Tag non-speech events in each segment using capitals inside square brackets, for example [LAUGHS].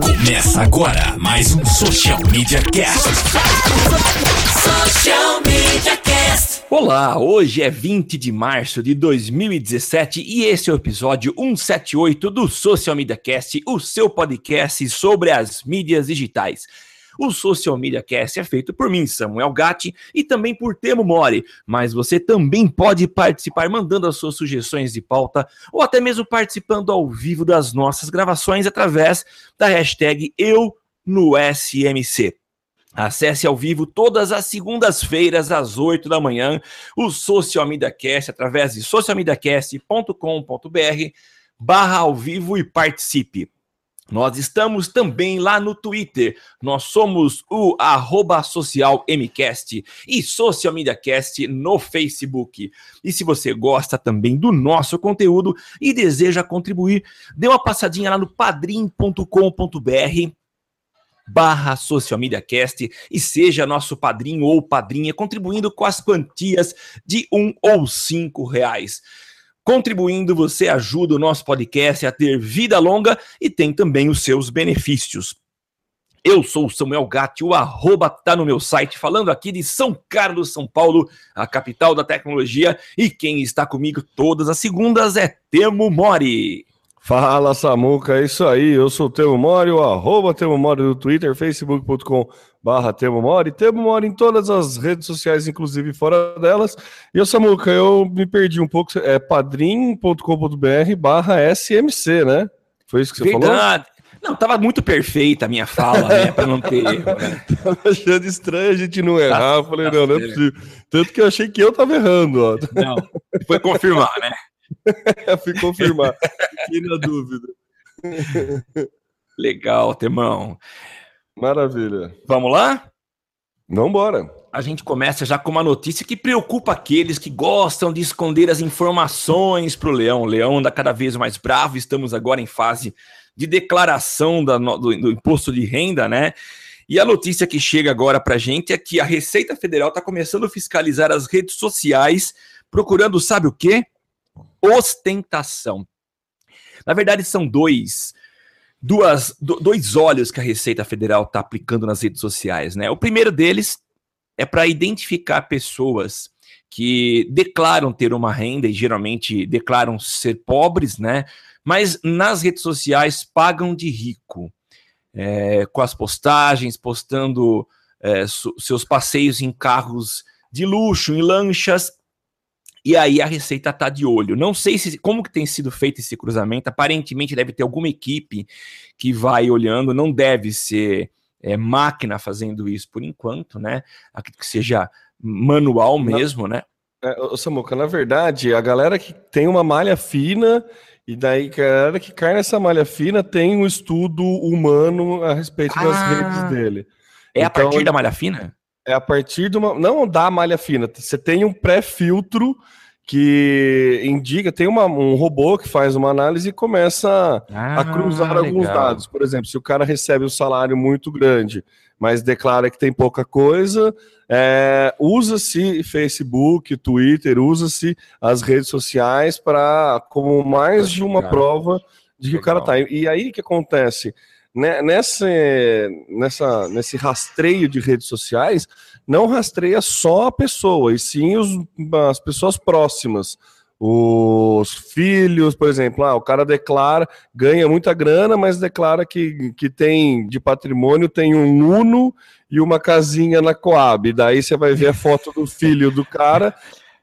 Começa agora mais um Social Media Cast. Social Media Cast. Olá, hoje é 20 de março de 2017 e esse é o episódio 178 do Social Media Cast, o seu podcast sobre as mídias digitais. O Social Media Cast é feito por mim, Samuel Gatti, e também por Temo Mori, mas você também pode participar mandando as suas sugestões de pauta ou até mesmo participando ao vivo das nossas gravações através da hashtag Eu no SMC. Acesse ao vivo todas as segundas-feiras, às 8 da manhã, o Social Media Cast através de socialmediacast.com.br barra ao vivo e participe. Nós estamos também lá no Twitter. Nós somos o arroba social MCast e Social Media Cast no Facebook. E se você gosta também do nosso conteúdo e deseja contribuir, dê uma passadinha lá no padrim.com.br barra Social Media Cast e seja nosso padrinho ou padrinha, contribuindo com as quantias de um ou cinco reais. Contribuindo, você ajuda o nosso podcast a ter vida longa e tem também os seus benefícios. Eu sou o Samuel Gatti, o arroba tá no meu site, falando aqui de São Carlos, São Paulo, a capital da tecnologia, e quem está comigo todas as segundas é Temo Mori. Fala Samuca, é isso aí, eu sou o Temo Mori, o arroba Temo Mori do Twitter, facebook.com barra Temo Mori, Temo Mori em todas as redes sociais, inclusive fora delas. E eu, Samuca, eu me perdi um pouco, é padrim.com.br barra SMC, né? Foi isso que você Verdade. falou? Não, tava muito perfeita a minha fala, né? Pra não ter erro, né? [LAUGHS] Tava achando estranho a gente não errar. Tá, falei, tá não, não é possível. Tanto que eu achei que eu tava errando, ó. Não, foi confirmar, né? [LAUGHS] Fui confirmar. Fiquei na dúvida. Legal, Temão. Maravilha. Vamos lá? Vambora. A gente começa já com uma notícia que preocupa aqueles que gostam de esconder as informações para o leão. O leão anda cada vez mais bravo. Estamos agora em fase de declaração da, do, do imposto de renda, né? E a notícia que chega agora para a gente é que a Receita Federal está começando a fiscalizar as redes sociais, procurando, sabe o quê? Ostentação. Na verdade, são dois duas, do, dois olhos que a Receita Federal está aplicando nas redes sociais, né? O primeiro deles é para identificar pessoas que declaram ter uma renda e geralmente declaram ser pobres, né? Mas nas redes sociais pagam de rico, é, com as postagens, postando é, seus passeios em carros de luxo, em lanchas, e aí a Receita está de olho. Não sei se como que tem sido feito esse cruzamento. Aparentemente deve ter alguma equipe que vai olhando. Não deve ser é, máquina fazendo isso por enquanto, né? Acredito que seja manual mesmo, né? É, Samuca, na verdade, a galera que tem uma malha fina e daí galera que cai nessa malha fina tem um estudo humano a respeito das ah, redes dele. É então, a partir da malha fina? É a partir de uma. Não da malha fina. Você tem um pré-filtro que indica, tem uma, um robô que faz uma análise e começa ah, a cruzar legal. alguns dados. Por exemplo, se o cara recebe um salário muito grande, mas declara que tem pouca coisa, é, usa-se Facebook, Twitter, usa-se as redes sociais para como mais de uma prova de que legal. o cara tá. E aí o que acontece? Né, nessa, nessa, nesse rastreio de redes sociais, não rastreia só a pessoa, e sim os, as pessoas próximas. Os filhos, por exemplo, ah, o cara declara, ganha muita grana, mas declara que, que tem de patrimônio, tem um Uno e uma casinha na Coab. Daí você vai ver a foto do filho do cara,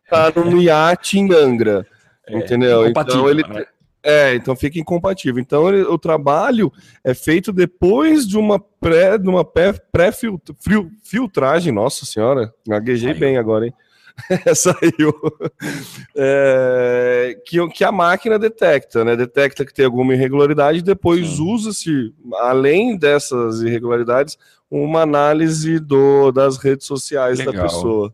tá num iate em Angra. É, entendeu? Então ele. Né? É, então fica incompatível. Então ele, o trabalho é feito depois de uma pré, de uma pré-filtragem. Nossa senhora, gaguejei bem agora, hein? [LAUGHS] Saiu. É, que, que a máquina detecta, né? Detecta que tem alguma irregularidade, depois usa-se, além dessas irregularidades, uma análise do, das redes sociais Legal. da pessoa.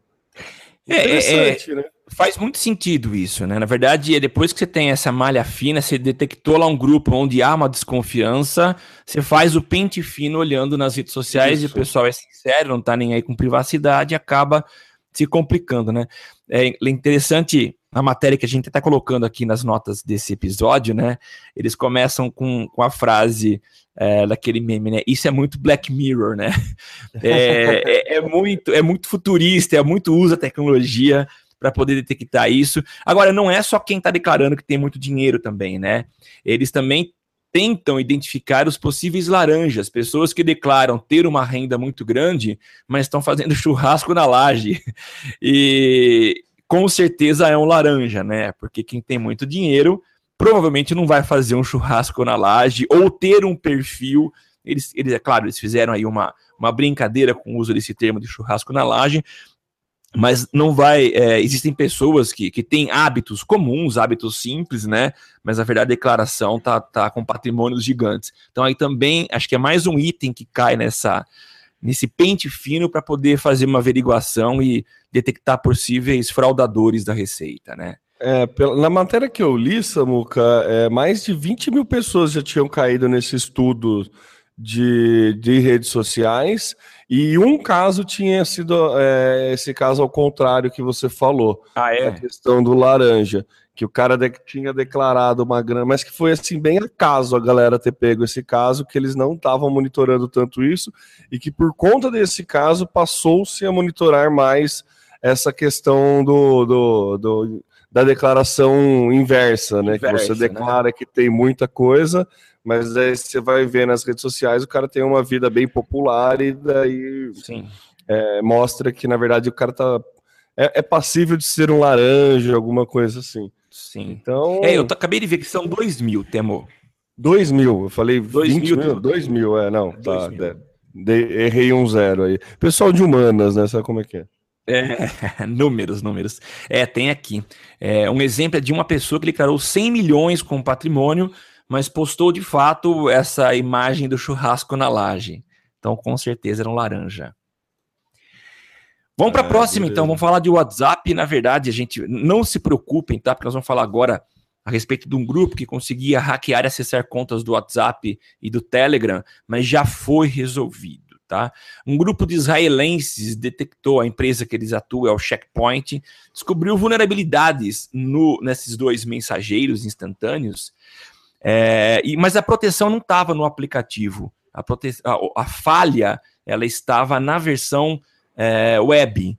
É, é, Interessante, é, né? Faz muito sentido isso, né? Na verdade, é depois que você tem essa malha fina, você detectou lá um grupo onde há uma desconfiança, você faz o pente fino olhando nas redes sociais isso. e o pessoal é sincero, não tá nem aí com privacidade, acaba se complicando, né? É interessante na matéria que a gente está colocando aqui nas notas desse episódio, né? Eles começam com, com a frase é, daquele meme, né? Isso é muito Black Mirror, né? [LAUGHS] É, é, é, muito, é muito futurista, é muito usa tecnologia para poder detectar isso. Agora, não é só quem está declarando que tem muito dinheiro também, né? Eles também tentam identificar os possíveis laranjas, pessoas que declaram ter uma renda muito grande, mas estão fazendo [LAUGHS] churrasco na laje. E com certeza é um laranja, né? Porque quem tem muito dinheiro provavelmente não vai fazer um churrasco na laje ou ter um perfil. Eles, eles é claro, eles fizeram aí uma, uma brincadeira com o uso desse termo de churrasco na laje, mas não vai. É, existem pessoas que, que têm hábitos comuns, hábitos simples, né? Mas na verdade a declaração tá, tá com patrimônios gigantes. Então aí também acho que é mais um item que cai nessa nesse pente fino para poder fazer uma averiguação e detectar possíveis fraudadores da receita, né? É, na matéria que eu li, Samuca, é, mais de 20 mil pessoas já tinham caído nesse estudo de, de redes sociais e um caso tinha sido é, esse caso ao contrário que você falou. Ah, é? A questão do laranja. Que o cara de, tinha declarado uma grana, mas que foi assim, bem acaso a galera ter pego esse caso, que eles não estavam monitorando tanto isso, e que por conta desse caso passou-se a monitorar mais essa questão do, do, do da declaração inversa, né? Inversa, que você né? declara né? que tem muita coisa, mas aí você vai ver nas redes sociais, o cara tem uma vida bem popular e daí é, mostra que, na verdade, o cara tá. É, é, passível de ser um laranja, alguma coisa assim. Sim. Então. É, eu acabei de ver que são 2 mil, Temo. 2 mil, eu falei 2 mil. 2 mil, é, não. Tá, de, de, errei um zero aí. Pessoal de humanas, né? Sabe como é que é? É, [LAUGHS] números, números. É, tem aqui. É, um exemplo é de uma pessoa que declarou 100 milhões com patrimônio mas postou de fato essa imagem do churrasco na laje. Então, com certeza era um laranja. Vamos para a é, próxima, beleza. então. Vamos falar de WhatsApp. Na verdade, a gente não se preocupem, tá? Porque nós vamos falar agora a respeito de um grupo que conseguia hackear e acessar contas do WhatsApp e do Telegram, mas já foi resolvido, tá? Um grupo de israelenses detectou a empresa que eles atuam, é o Checkpoint, descobriu vulnerabilidades no, nesses dois mensageiros instantâneos é, e, mas a proteção não estava no aplicativo. A, prote... a, a, falha ela estava na versão é, web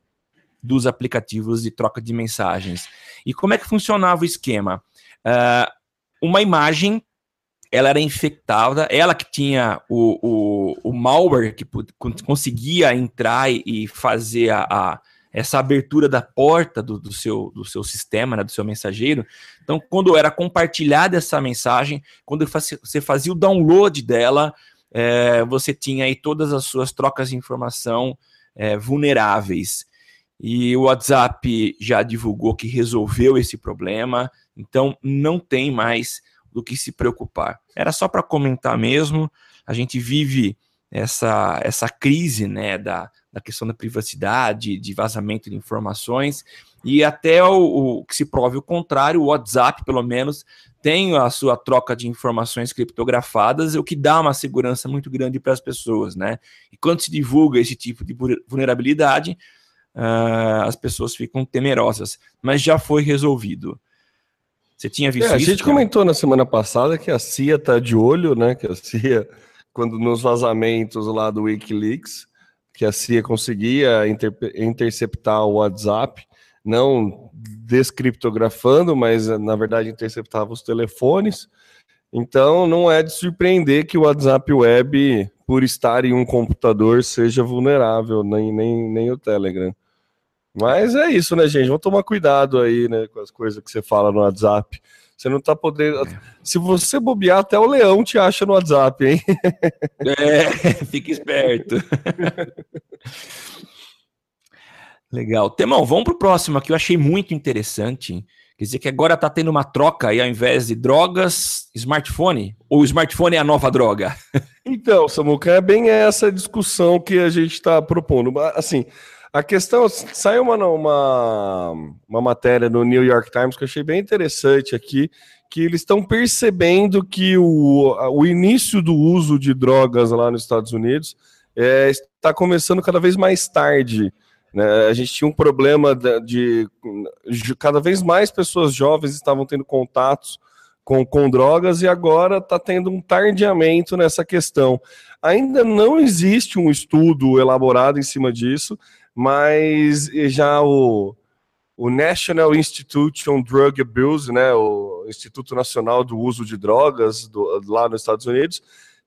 dos aplicativos de troca de mensagens. E como é que funcionava o esquema? É, uma imagem ela era infectada, ela que tinha o, o, o malware que conseguia entrar e fazer a, a essa abertura da porta do, do, seu, do seu sistema, né, do seu mensageiro. Então, quando era compartilhada essa mensagem, quando você fazia o download dela, é, você tinha aí todas as suas trocas de informação é, vulneráveis. E o WhatsApp já divulgou que resolveu esse problema, então não tem mais do que se preocupar. Era só para comentar mesmo. A gente vive essa, essa crise né, da, da questão da privacidade, de vazamento de informações, e até o, o, que se prove o contrário, o WhatsApp, pelo menos, tem a sua troca de informações criptografadas, o que dá uma segurança muito grande para as pessoas, né? E quando se divulga esse tipo de vulnerabilidade, uh, as pessoas ficam temerosas, mas já foi resolvido. Você tinha visto é, isso? A gente cara? comentou na semana passada que a CIA está de olho, né? Que a CIA, quando nos vazamentos lá do WikiLeaks, que a CIA conseguia inter interceptar o WhatsApp, não descriptografando, mas na verdade interceptava os telefones. Então não é de surpreender que o WhatsApp Web, por estar em um computador, seja vulnerável, nem, nem, nem o Telegram. Mas é isso, né, gente? Vamos tomar cuidado aí, né, com as coisas que você fala no WhatsApp. Você não tá podendo. É. Se você bobear, até o leão te acha no WhatsApp, hein? É, [LAUGHS] fique esperto. [LAUGHS] Legal. Temão, vamos pro próximo aqui. Eu achei muito interessante. Quer dizer que agora tá tendo uma troca aí, ao invés de drogas, smartphone? Ou o smartphone é a nova droga? [LAUGHS] Então, Samuca, é bem essa discussão que a gente está propondo. Assim, a questão, saiu uma, uma, uma matéria no New York Times que eu achei bem interessante aqui, que eles estão percebendo que o, o início do uso de drogas lá nos Estados Unidos é, está começando cada vez mais tarde Né? A gente tinha um problema de, de, cada vez mais pessoas jovens estavam tendo contatos com, com drogas e agora está tendo um tardiamento nessa questão. Ainda não existe um estudo elaborado em cima disso, mas já o, o National Institute on Drug Abuse, né, o Instituto Nacional do Uso de Drogas do, lá nos Estados Unidos,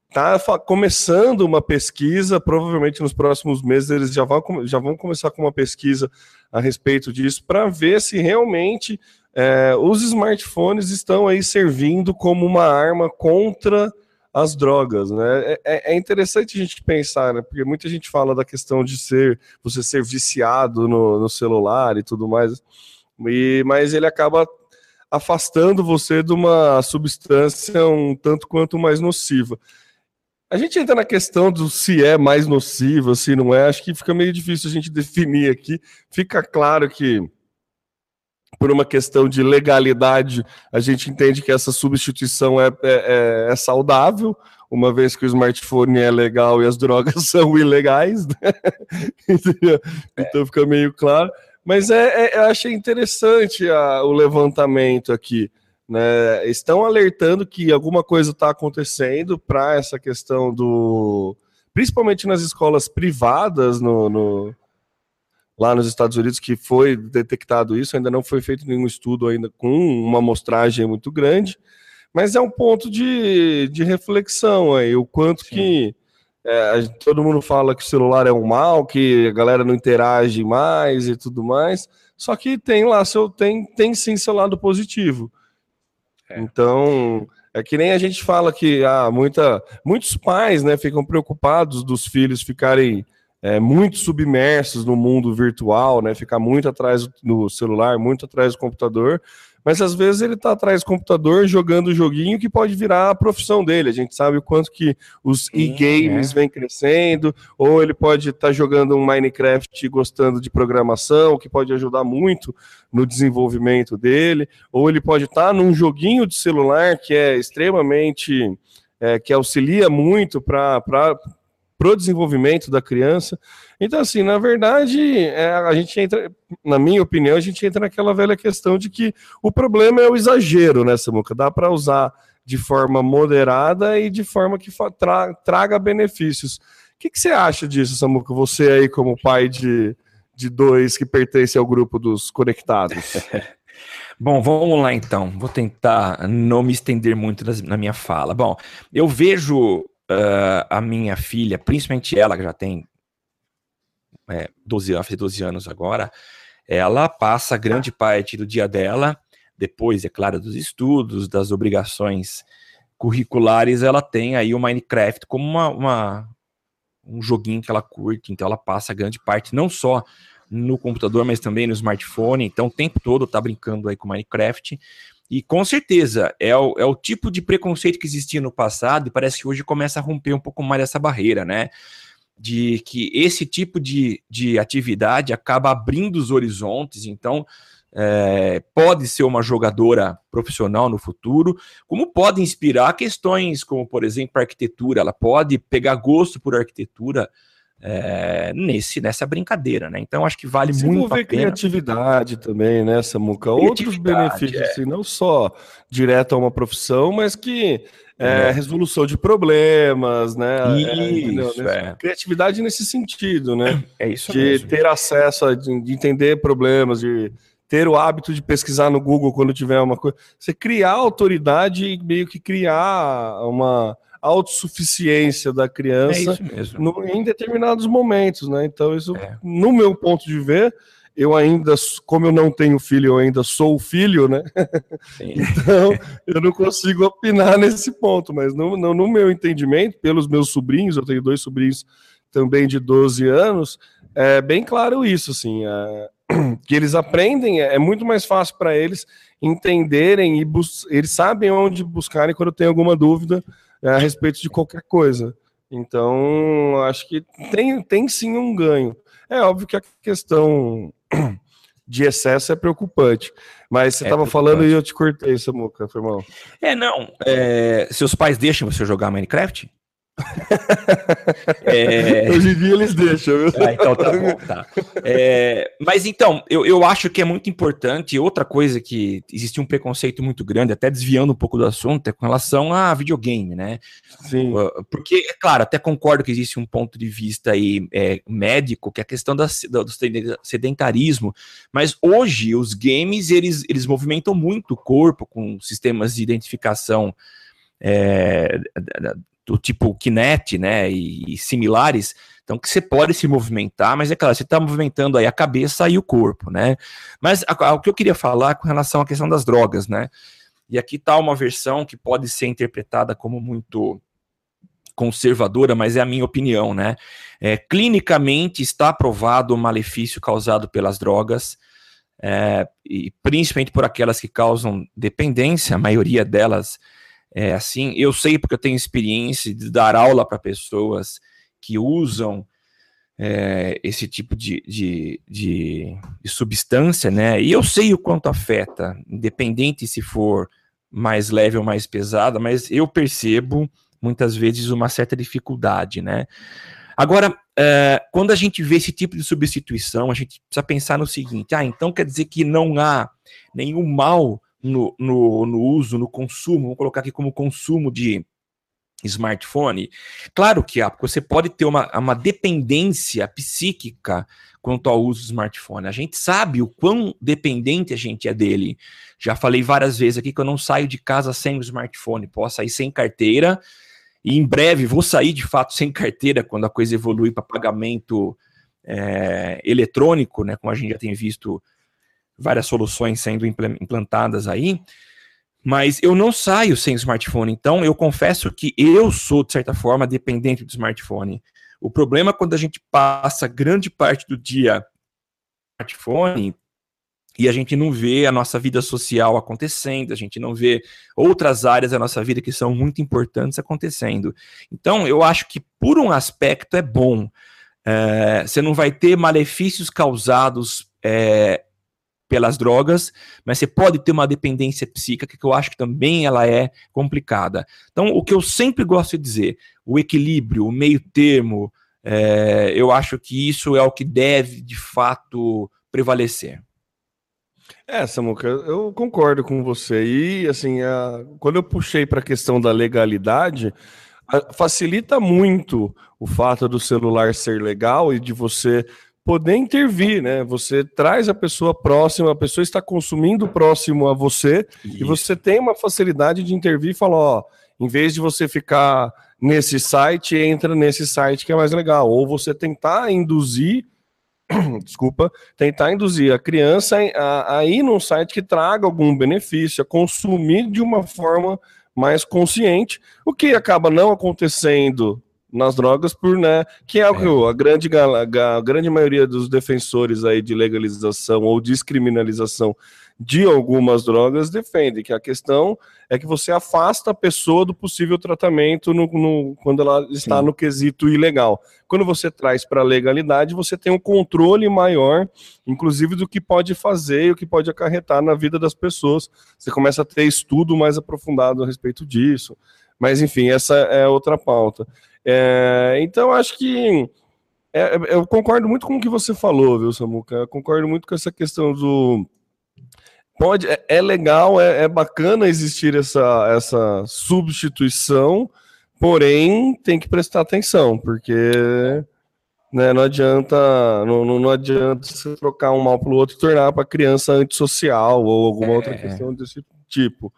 está começando uma pesquisa, provavelmente nos próximos meses eles já vão, já vão começar com uma pesquisa a respeito disso, para ver se realmente é, os smartphones estão aí servindo como uma arma contra as drogas, né? É, é, é interessante a gente pensar, né? Porque muita gente fala da questão de ser você ser viciado no, no celular e tudo mais, e, mas ele acaba afastando você de uma substância um tanto quanto mais nociva. A gente entra na questão do se é mais nocivo, se não é, acho que fica meio difícil a gente definir aqui. Fica claro que, por uma questão de legalidade, a gente entende que essa substituição é, é, é, é saudável, uma vez que o smartphone é legal e as drogas [LAUGHS] são ilegais, né? [LAUGHS] então fica meio claro. Mas é, é, eu achei interessante a, o levantamento aqui né, estão alertando que alguma coisa está acontecendo para essa questão do. Principalmente nas escolas privadas no, no, lá nos Estados Unidos, que foi detectado isso, ainda não foi feito nenhum estudo ainda com uma amostragem muito grande, mas é um ponto de, de reflexão aí, o quanto Sim. que é, todo mundo fala que o celular é um mal, que a galera não interage mais e tudo mais, só que tem lá seu tem, tem sim seu lado positivo. É. Então, é que nem a gente fala que ah, muita, muitos pais né, ficam preocupados dos filhos ficarem é, muito submersos no mundo virtual, né, ficar muito atrás do celular, muito atrás do computador, mas às vezes ele está atrás do computador jogando o joguinho que pode virar a profissão dele. A gente sabe o quanto que os e-games é. vêm crescendo, ou ele pode estar tá jogando um Minecraft gostando de programação, que pode ajudar muito no desenvolvimento dele, ou ele pode estar tá num joguinho de celular que é extremamente. É, que auxilia muito para para o desenvolvimento da criança. Então, assim, na verdade, é, a gente entra, na minha opinião, a gente entra naquela velha questão de que o problema é o exagero, né, Samuca? Dá para usar de forma moderada e de forma que tra traga benefícios. O que, que você acha disso, Samuca? Você aí, como pai de, de dois que pertence ao grupo dos conectados. [LAUGHS] Bom, vamos lá então. Vou tentar não me estender muito na minha fala. Bom, eu vejo uh, a minha filha, principalmente ela, que já tem é, 12 anos, 12 anos agora, ela passa grande parte do dia dela, depois, é claro, dos estudos, das obrigações curriculares, ela tem aí o Minecraft como uma, uma, um joguinho que ela curte, então ela passa grande parte, não só no computador, mas também no smartphone, então o tempo todo tá brincando aí com Minecraft, e com certeza é o, é o tipo de preconceito que existia no passado e parece que hoje começa a romper um pouco mais essa barreira, né? De que esse tipo de, de atividade acaba abrindo os horizontes, então é, pode ser uma jogadora profissional no futuro, como pode inspirar questões como, por exemplo, a arquitetura, ela pode pegar gosto por arquitetura é, nesse nessa brincadeira, né? Então acho que vale Se muito a pena. criatividade também, né, Samuca? Outros benefícios, é. assim, não só direto a uma profissão, mas que é, é. resolução de problemas, né? É, isso, é, Criatividade nesse sentido, né? É isso De mesmo. ter acesso, a, de, de entender problemas, de ter o hábito de pesquisar no Google quando tiver uma coisa. Você criar autoridade e meio que criar uma autossuficiência da criança é no, em determinados momentos, né? Então, isso, é. no meu ponto de ver, eu ainda, como eu não tenho filho, eu ainda sou filho, né? [LAUGHS] então, eu não consigo opinar nesse ponto, mas no, no, no, meu entendimento, pelos meus sobrinhos, eu tenho dois sobrinhos também de 12 anos, é bem claro isso, assim, é, [CLEARS THROAT] que eles aprendem, é, é muito mais fácil para eles entenderem e eles sabem onde buscarem quando tem alguma dúvida a respeito de qualquer coisa. Então, acho que tem, tem sim um ganho. É óbvio que a questão [CLEARS THROAT] de excesso é preocupante. Mas você estava é falando e eu te cortei, Samuca, mal. É, não. É, seus pais deixam você jogar Minecraft? É... [LAUGHS] Hoje em dia eles deixam, viu? Ah, então tá bom, tá. É... Mas então, eu, eu acho que é muito importante. Outra coisa que existe um preconceito muito grande, até desviando um pouco do assunto, é com relação a videogame, né? Sim. Porque, é claro, até concordo que existe um ponto de vista aí é, médico, que é a questão da, do sedentarismo, mas hoje os games, eles, eles movimentam muito o corpo com sistemas de identificação é, do tipo Kinect, né, e, e, similares, então que você pode se movimentar, mas é claro, você está movimentando aí a cabeça e o corpo, né? Mas a, a, o que eu queria falar com relação à questão das drogas, né? E aqui está uma versão que pode ser interpretada como muito conservadora, mas é a minha opinião, né? É, clinicamente está provado o malefício causado pelas drogas, é, e principalmente por aquelas que causam dependência, a maioria delas é assim. Eu sei porque eu tenho experiência de dar aula para pessoas que usam é, esse tipo de, de, de, de, substância, né? E eu sei o quanto afeta, independente se for mais leve ou mais pesada, mas eu percebo muitas vezes uma certa dificuldade, né? Agora, é, quando a gente vê esse tipo de substituição, a gente precisa pensar no seguinte: ah, então quer dizer que não há nenhum mal no, no, no uso, no consumo, vamos colocar aqui como consumo de smartphone? Claro que há, porque você pode ter uma, uma dependência psíquica quanto ao uso do smartphone. A gente sabe o quão dependente a gente é dele. Já falei várias vezes aqui que eu não saio de casa sem o smartphone, posso sair sem carteira, e em breve vou sair de fato sem carteira quando a coisa evolui para pagamento é, eletrônico, né? Como a gente já tem visto várias soluções sendo implantadas aí, mas eu não saio sem smartphone. Então, eu confesso que eu sou, de certa forma, dependente do smartphone. O problema é quando a gente passa grande parte do dia no smartphone e a gente não vê a nossa vida social acontecendo, a gente não vê outras áreas da nossa vida que são muito importantes acontecendo. Então, eu acho que, por um aspecto, é bom. É, você não vai ter malefícios causados é, pelas drogas, mas você pode ter uma dependência psíquica que eu acho que também ela é complicada. Então, o que eu sempre gosto de dizer, o equilíbrio, o meio termo, é, eu acho que isso é o que deve, de fato, prevalecer. É, Samuca, eu concordo com você. E, assim, a, quando eu puxei para a questão da legalidade, a, facilita muito o fato do celular ser legal e de você poder intervir, né? Você traz a pessoa próxima, a pessoa está consumindo próximo a você Isso. e você tem uma facilidade de intervir e falar, ó, em vez de você ficar nesse site, entra nesse site que é mais legal, ou você tentar induzir [CLEARS THROAT] desculpa, tentar induzir a criança a, a, ir num site que traga algum benefício, a consumir de uma forma mais consciente, o que acaba não acontecendo nas drogas por, né, que é o que é. a grande, a grande maioria dos defensores aí de legalização ou descriminalização de algumas drogas defende, que a questão é que você afasta a pessoa do possível tratamento no, no quando ela está Sim. no quesito ilegal. Quando você traz para a legalidade, você tem um controle maior, inclusive do que pode fazer e o que pode acarretar na vida das pessoas. Você começa a ter estudo mais aprofundado a respeito disso. Mas, enfim, essa é outra pauta. É, então, acho que é, é, eu concordo muito com o que você falou, viu, Samuca? Eu concordo muito com essa questão do. Pode, é, é legal, é, é, bacana existir essa, essa substituição, porém tem que prestar atenção, porque né, não adianta não, não, adianta você trocar um mal pelo outro e tornar para a criança antissocial ou alguma outra é. questão desse tipo.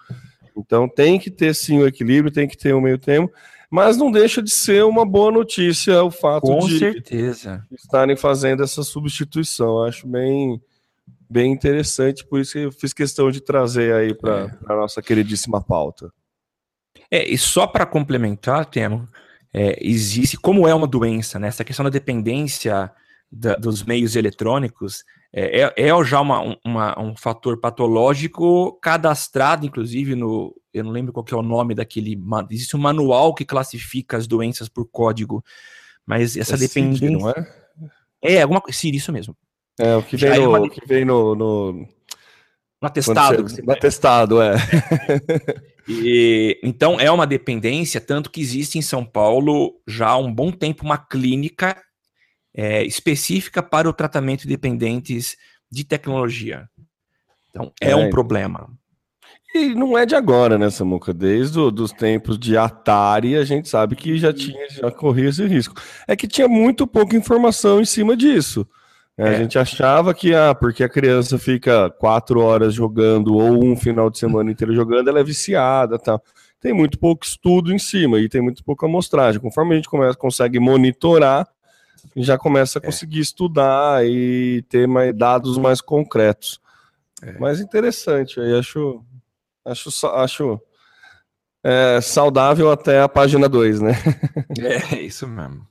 Então tem que ter sim o equilíbrio, tem que ter o um meio termo. Mas não deixa de ser uma boa notícia o fato Com de certeza. estarem fazendo essa substituição. Eu acho bem, bem interessante, por isso que eu fiz questão de trazer aí para é. a nossa queridíssima pauta. É, e só para complementar, Temo, é, existe, como é uma doença, né? Essa questão da dependência da, dos meios eletrônicos é, é, é já uma, uma, um fator patológico cadastrado, inclusive, no. Eu não lembro qual é o nome daquele. Existe um manual que classifica as doenças por código. Mas essa é dependência. não é? É, alguma coisa. Sim, isso mesmo. É, o que vem, no, é uma... que vem no, no... No atestado. Você, no atestado, é. E, então é uma dependência, tanto que existe em São Paulo já há um bom tempo uma clínica é, específica para o tratamento de dependentes de tecnologia. Então é, é um problema. E não é de agora, né, Samuca? Desde os tempos de Atari, a gente sabe que já tinha, já corria esse risco. É que tinha muito pouca informação em cima disso. É. A gente achava que, ah, porque a criança fica quatro horas jogando ou um final de semana [LAUGHS] inteiro jogando, ela é viciada tal. Tem muito pouco estudo em cima e tem muito pouca amostragem. Conforme a gente começa, consegue monitorar, já começa a é. conseguir é. estudar e ter mais, dados mais concretos. É. Mas interessante, aí acho Acho, acho é, saudável até a página 2, né? [LAUGHS] é, isso mesmo.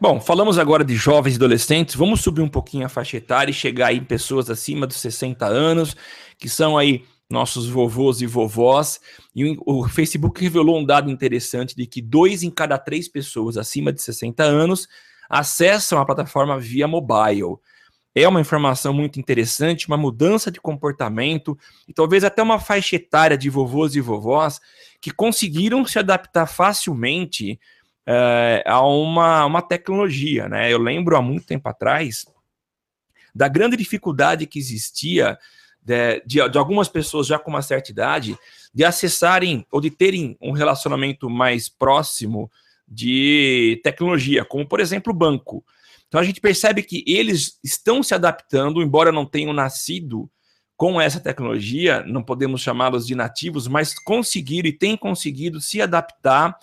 Bom, falamos agora de jovens e adolescentes. Vamos subir um pouquinho a faixa etária e chegar aí em pessoas acima dos 60 anos, que são aí nossos vovôs e vovós. E o Facebook revelou um dado interessante de que dois em cada três pessoas acima de 60 anos acessam a plataforma via mobile é uma informação muito interessante, uma mudança de comportamento e talvez até uma faixa etária de vovôs e vovós que conseguiram se adaptar facilmente é, a uma, uma tecnologia. Né? Eu lembro há muito tempo atrás da grande dificuldade que existia de, de, de algumas pessoas já com uma certa idade de acessarem ou de terem um relacionamento mais próximo de tecnologia, como por exemplo o banco. Então a gente percebe que eles estão se adaptando, embora não tenham nascido com essa tecnologia, não podemos chamá-los de nativos, mas conseguiram e têm conseguido se adaptar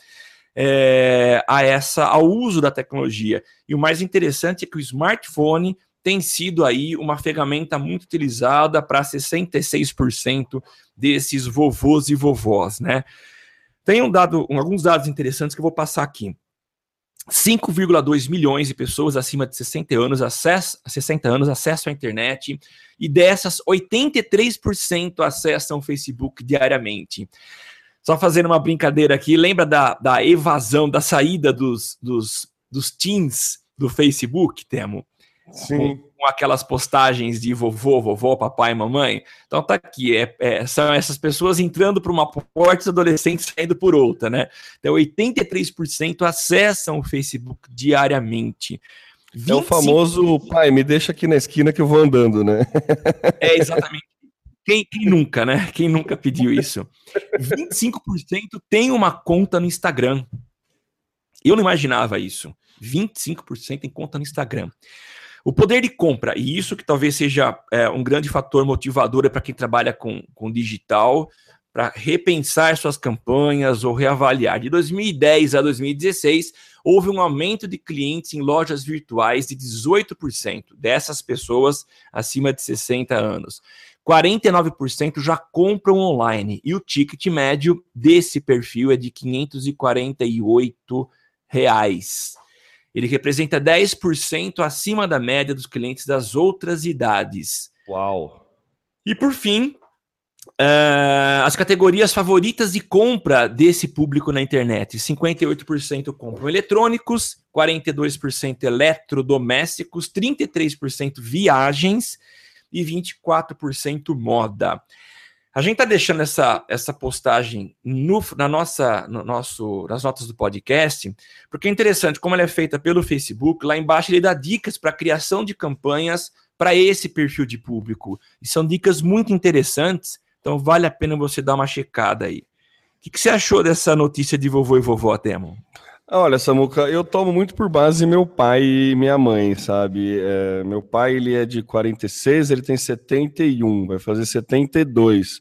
é, a essa, ao uso da tecnologia. E o mais interessante é que o smartphone tem sido aí uma ferramenta muito utilizada para 66% desses vovôs e vovós, né? Tem um dado, alguns dados interessantes que eu vou passar aqui. 5,2 milhões de pessoas acima de 60 anos, acesso, 60 anos acessam a internet e dessas, 83% acessam o Facebook diariamente. Só fazendo uma brincadeira aqui, lembra da, da evasão, da saída dos, dos, dos teens do Facebook, Temo? Sim. Com, com, aquelas postagens de vovô, vovó, papai, mamãe. Então tá aqui, é, é são essas pessoas entrando por uma porta, os adolescentes saindo por outra, né? Então 83% acessam o Facebook diariamente. 25... É o famoso pai, me deixa aqui na esquina que eu vou andando, né? [LAUGHS] É exatamente. Quem, quem nunca, né? Quem nunca pediu isso? 25% tem uma conta no Instagram. Eu não imaginava isso. 25% tem conta no Instagram. O poder de compra, e isso que talvez seja é, um grande fator motivador para quem trabalha com, com digital, para repensar suas campanhas ou reavaliar. De 2010 a 2016, houve um aumento de clientes em lojas virtuais de 18% dessas pessoas acima de 60 anos. 49% já compram online e o ticket médio desse perfil é de 548 reais. Ele representa 10% acima da média dos clientes das outras idades. Uau! E por fim, uh, as categorias favoritas de compra desse público na internet: 58% compram eletrônicos, 42% eletrodomésticos, 33% viagens e 24% moda. A gente está deixando essa, essa postagem no, na nossa, no nosso, nas notas do podcast, porque é interessante, como ela é feita pelo Facebook, lá embaixo ele dá dicas para criação de campanhas para esse perfil de público. E são dicas muito interessantes, então vale a pena você dar uma checada aí. O que, que você achou dessa notícia de vovô e vovó, Temo? Olha, Samuca, eu tomo muito por base meu pai e minha mãe, sabe? É, meu pai, ele é de 46, ele tem 71, vai fazer 72.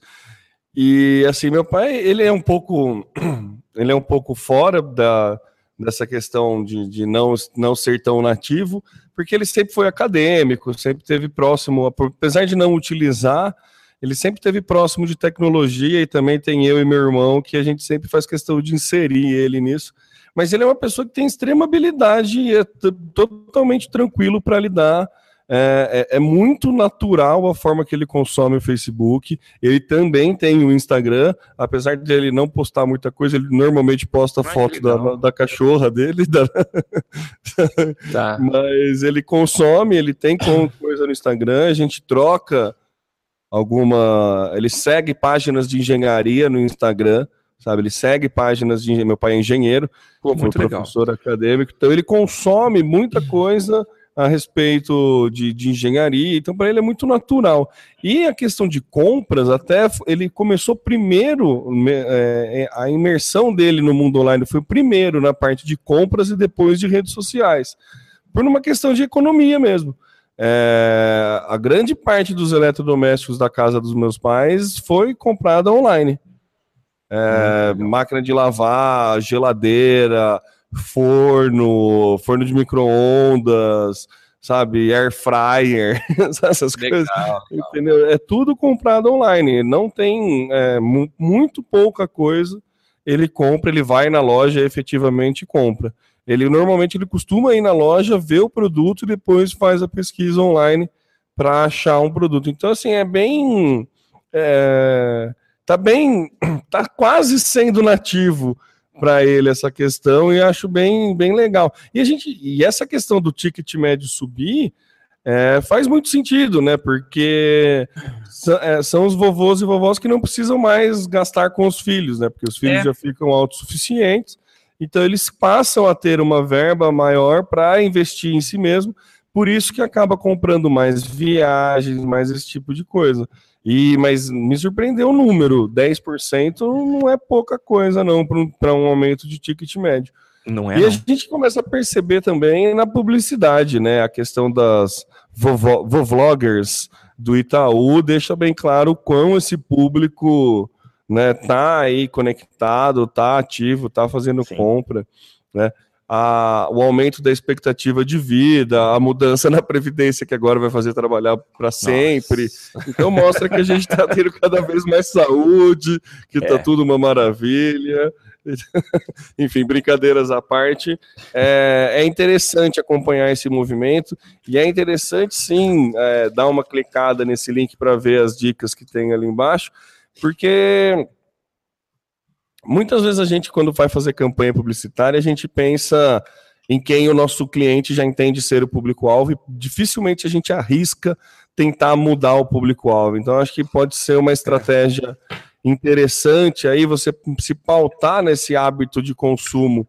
E, assim, meu pai, ele é um pouco, [CLEARS THROAT] ele é um pouco fora da, dessa questão de, de não, não ser tão nativo, porque ele sempre foi acadêmico, sempre teve próximo, apesar de não utilizar, ele sempre teve próximo de tecnologia e também tem eu e meu irmão que a gente sempre faz questão de inserir ele nisso mas ele é uma pessoa que tem extrema habilidade e é totalmente tranquilo para lidar. É, é, é, muito natural a forma que ele consome o Facebook. Ele também tem o Instagram, apesar de ele não postar muita coisa, ele normalmente posta Mas foto da, da cachorra dele. Da... [LAUGHS] Tá. Mas ele consome, ele tem coisa no Instagram, a gente troca alguma. Ele segue páginas de engenharia no Instagram sabe? Ele segue páginas de meu pai é engenheiro, Pô, muito professor acadêmico, então ele consome muita coisa a respeito de, de engenharia, então para ele é muito natural. E a questão de compras, até ele começou primeiro, é, a imersão dele no mundo online foi primeiro na parte de compras e depois de redes sociais, por uma questão de economia mesmo. É, a grande parte dos eletrodomésticos da casa dos meus pais foi comprada online. É, hum, máquina de lavar, geladeira, forno, forno de micro-ondas, sabe, air fryer, [LAUGHS] essas legal, coisas, legal. entendeu? É tudo comprado online, não tem é, muito pouca coisa, ele compra, ele vai na loja e efetivamente compra. Ele normalmente ele costuma ir na loja, ver o produto e depois faz a pesquisa online para achar um produto. Então, assim, é bem. É, tá bem. [CLEARS THROAT] tá quase sendo nativo para ele essa questão e acho bem, bem legal. E a gente e essa questão do ticket médio subir é, faz muito sentido, né? Porque [LAUGHS] é, são os vovôs e vovós que não precisam mais gastar com os filhos, né? Porque os filhos é. já ficam autossuficientes, então eles passam a ter uma verba maior para investir em si mesmo. Por isso que acaba comprando mais viagens, mais esse tipo de coisa. E, mas me surpreendeu o número, 10% não é pouca coisa não para um aumento de ticket médio. Não é. E não. a gente começa a perceber também na publicidade, né? A questão das vloggers do Itaú deixa bem claro o quão esse público né, tá aí conectado, tá ativo, tá fazendo Sim. compra, né? A, o aumento da expectativa de vida, a mudança na previdência que agora vai fazer trabalhar para sempre. Nossa. Então mostra que a gente está tendo cada vez mais saúde, que está é. tudo uma maravilha. [LAUGHS] Enfim, brincadeiras à parte, é, é, interessante acompanhar esse movimento e é interessante sim é, dar uma clicada nesse link para ver as dicas que tem ali embaixo, porque muitas vezes a gente, quando vai fazer campanha publicitária, a gente pensa em quem o nosso cliente já entende ser o público-alvo e dificilmente a gente arrisca tentar mudar o público-alvo. Então, acho que pode ser uma estratégia interessante aí você se pautar nesse hábito de consumo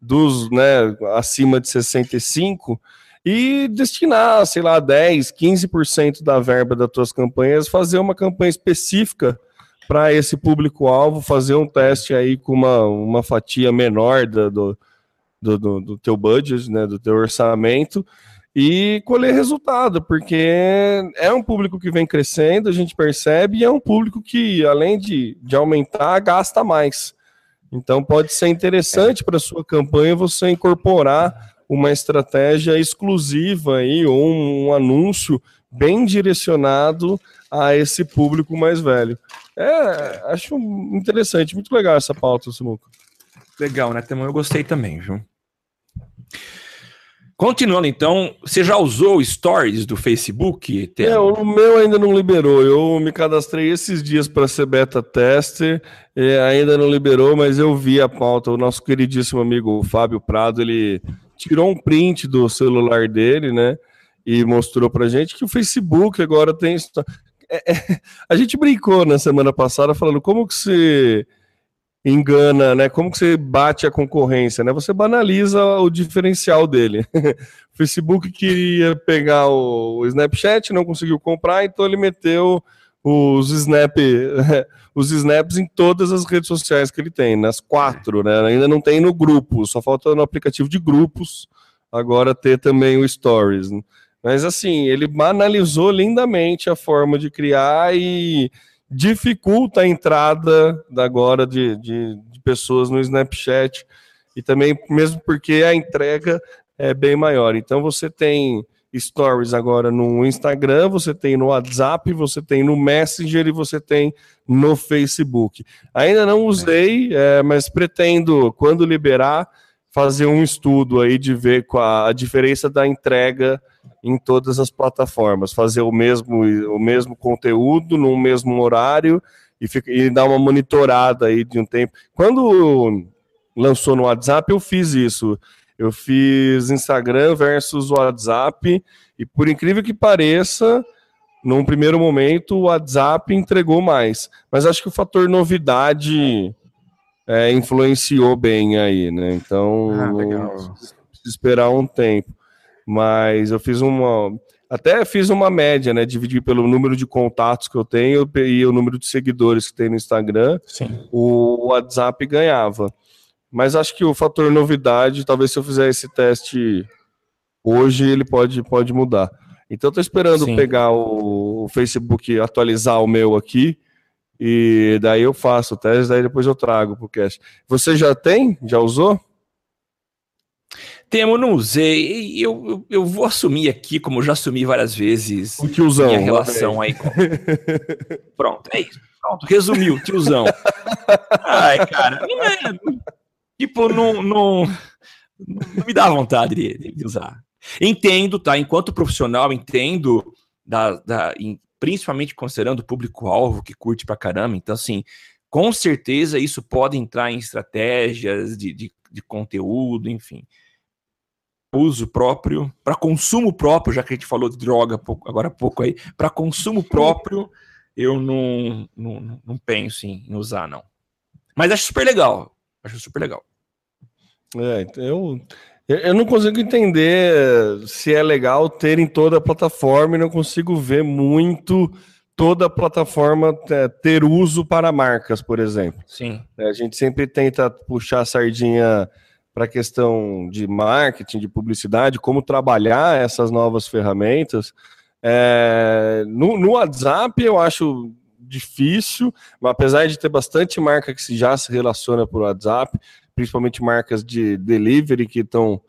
dos né, acima de 65 e destinar, sei lá, 10, 15% da verba das tuas campanhas, fazer uma campanha específica para esse público-alvo fazer um teste aí com uma, uma fatia menor do, do, do, do teu budget, né, do teu orçamento, e colher resultado, porque é um público que vem crescendo, a gente percebe, e é um público que, além de, de aumentar, gasta mais. Então pode ser interessante para sua campanha você incorporar uma estratégia exclusiva aí, ou um, um anúncio bem direcionado a esse público mais velho. É, acho interessante, muito legal essa pauta, Simuca. Legal, né, Temão? Eu gostei também, viu? Continuando, então, você já usou Stories do Facebook? É, o meu ainda não liberou. Eu me cadastrei esses dias para ser beta tester, ainda não liberou, mas eu vi a pauta. O nosso queridíssimo amigo Fábio Prado, ele tirou um print do celular dele, né? E mostrou pra gente que o Facebook agora tem. É, é, [LAUGHS] a gente brincou na semana passada falando como que você engana, né? Como que você bate a concorrência, né? Você banaliza o diferencial dele. o [LAUGHS] Facebook queria pegar o Snapchat, não conseguiu comprar, então ele meteu os snap, [LAUGHS] os snaps em todas as redes sociais que ele tem, nas quatro, né? Ainda não tem no grupo, só falta no aplicativo de grupos agora ter também o Stories. Né? Mas assim, ele analisou lindamente a forma de criar e dificulta a entrada agora de, de, de pessoas no Snapchat e também mesmo porque a entrega é bem maior. Então você tem stories agora no Instagram, você tem no WhatsApp, você tem no Messenger e você tem no Facebook. Ainda não usei, é, mas pretendo, quando liberar, fazer um estudo aí de ver a, a diferença da entrega em todas as plataformas, fazer o mesmo, o mesmo conteúdo no mesmo horário e, fica, e dar uma monitorada aí de um tempo. Quando lançou no WhatsApp, eu fiz isso. Eu fiz Instagram versus WhatsApp e por incrível que pareça, num primeiro momento o WhatsApp entregou mais. Mas acho que o fator novidade é, influenciou bem aí, né? Então, ah, esperar um tempo. Mas eu fiz uma. Até fiz uma média, né? Dividir pelo número de contatos que eu tenho e o número de seguidores que tem no Instagram. Sim. O WhatsApp ganhava. Mas acho que o fator novidade, talvez se eu fizer esse teste hoje, ele pode, pode mudar. Então, estou esperando Sim. pegar o, o, Facebook, atualizar o meu aqui, e daí eu faço o teste, daí depois eu trago para o cast. Você já tem? Já usou? Temo, não usei. Eu, eu, eu, vou assumir aqui, como já assumi várias vezes, o tiozão, minha relação aí com... Pronto, é isso. Pronto, resumiu, tiozão. Ai, cara, não é... Tipo, não, não, não me dá vontade de, de usar. Entendo, tá? Enquanto profissional, entendo, da, da, em, principalmente considerando o público-alvo que curte pra caramba. Então, assim, com certeza isso pode entrar em estratégias de, de, de conteúdo, enfim. Uso próprio, para consumo próprio, já que a gente falou de droga agora há pouco aí, para consumo próprio, eu não, não, não penso em, em usar, não. Mas acho super legal. Acho super legal. É, eu, eu não consigo entender se é legal ter em toda a plataforma e não consigo ver muito toda a plataforma é, ter uso para marcas, por exemplo. Sim. É, a gente sempre tenta puxar a sardinha para a questão de marketing, de publicidade, como trabalhar essas novas ferramentas. É, no, no, WhatsApp eu acho difícil, mas apesar de ter bastante marca que já se relaciona por WhatsApp, principalmente marcas de delivery que estão.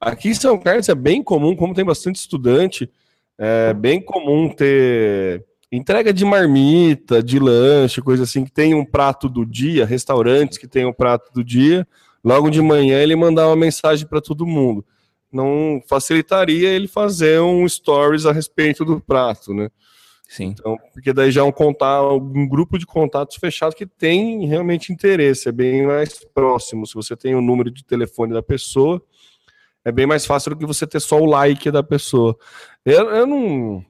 Aqui em São Carlos é bem comum, como tem bastante estudante, é bem comum ter entrega de marmita, de lanche, coisa assim, que tem um prato do dia, restaurantes que tem um prato do dia, logo de manhã ele mandar uma mensagem para todo mundo. Não facilitaria ele fazer um stories a respeito do prato, né? Sim. Então, porque daí já é um, contato, um grupo de contatos fechado que tem realmente interesse, é bem mais próximo. Se você tem o número de telefone da pessoa, é bem mais fácil do que você ter só o like da pessoa. Eu, eu não.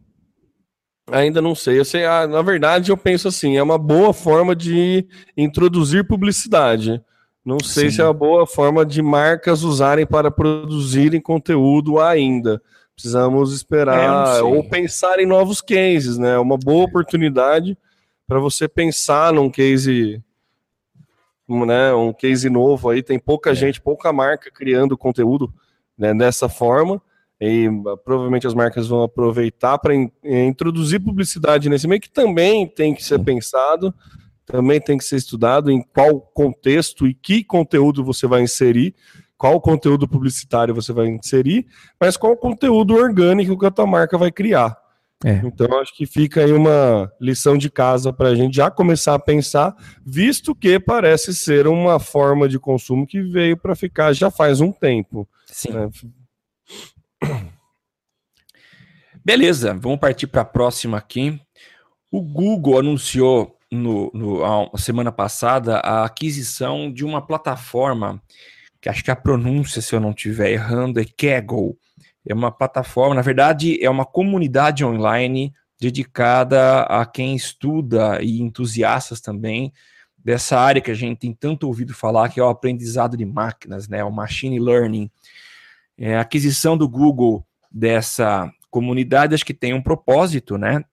Ainda não sei. Eu sei, ah, na verdade, eu penso assim: é uma boa forma de introduzir publicidade. Não sei Sim. se é uma boa forma de marcas usarem para produzirem conteúdo ainda. Precisamos esperar é, ou pensar em novos cases, né? Uma boa oportunidade para você pensar num case, né? Um case novo aí. Tem pouca é. gente, pouca marca criando conteúdo né, dessa forma. E uh, provavelmente as marcas vão aproveitar para in, introduzir publicidade nesse meio que também tem que ser pensado, também tem que ser estudado em qual contexto e que conteúdo você vai inserir qual conteúdo publicitário você vai inserir, mas qual conteúdo orgânico que a tua marca vai criar. É. Então, acho que fica aí uma lição de casa para a gente já começar a pensar, visto que parece ser uma forma de consumo que veio para ficar já faz um tempo. Sim. Né? [CLEARS THROAT] Beleza, vamos partir para a próxima aqui. O Google anunciou no, no, a semana passada a aquisição de uma plataforma que acho que a pronúncia, se eu não estiver errando, é Kaggle. É uma plataforma, na verdade, é uma comunidade online dedicada a quem estuda e entusiastas também dessa área que a gente tem tanto ouvido falar, que é o aprendizado de máquinas, né, o machine learning. É, a aquisição do Google dessa comunidade acho que tem um propósito, né,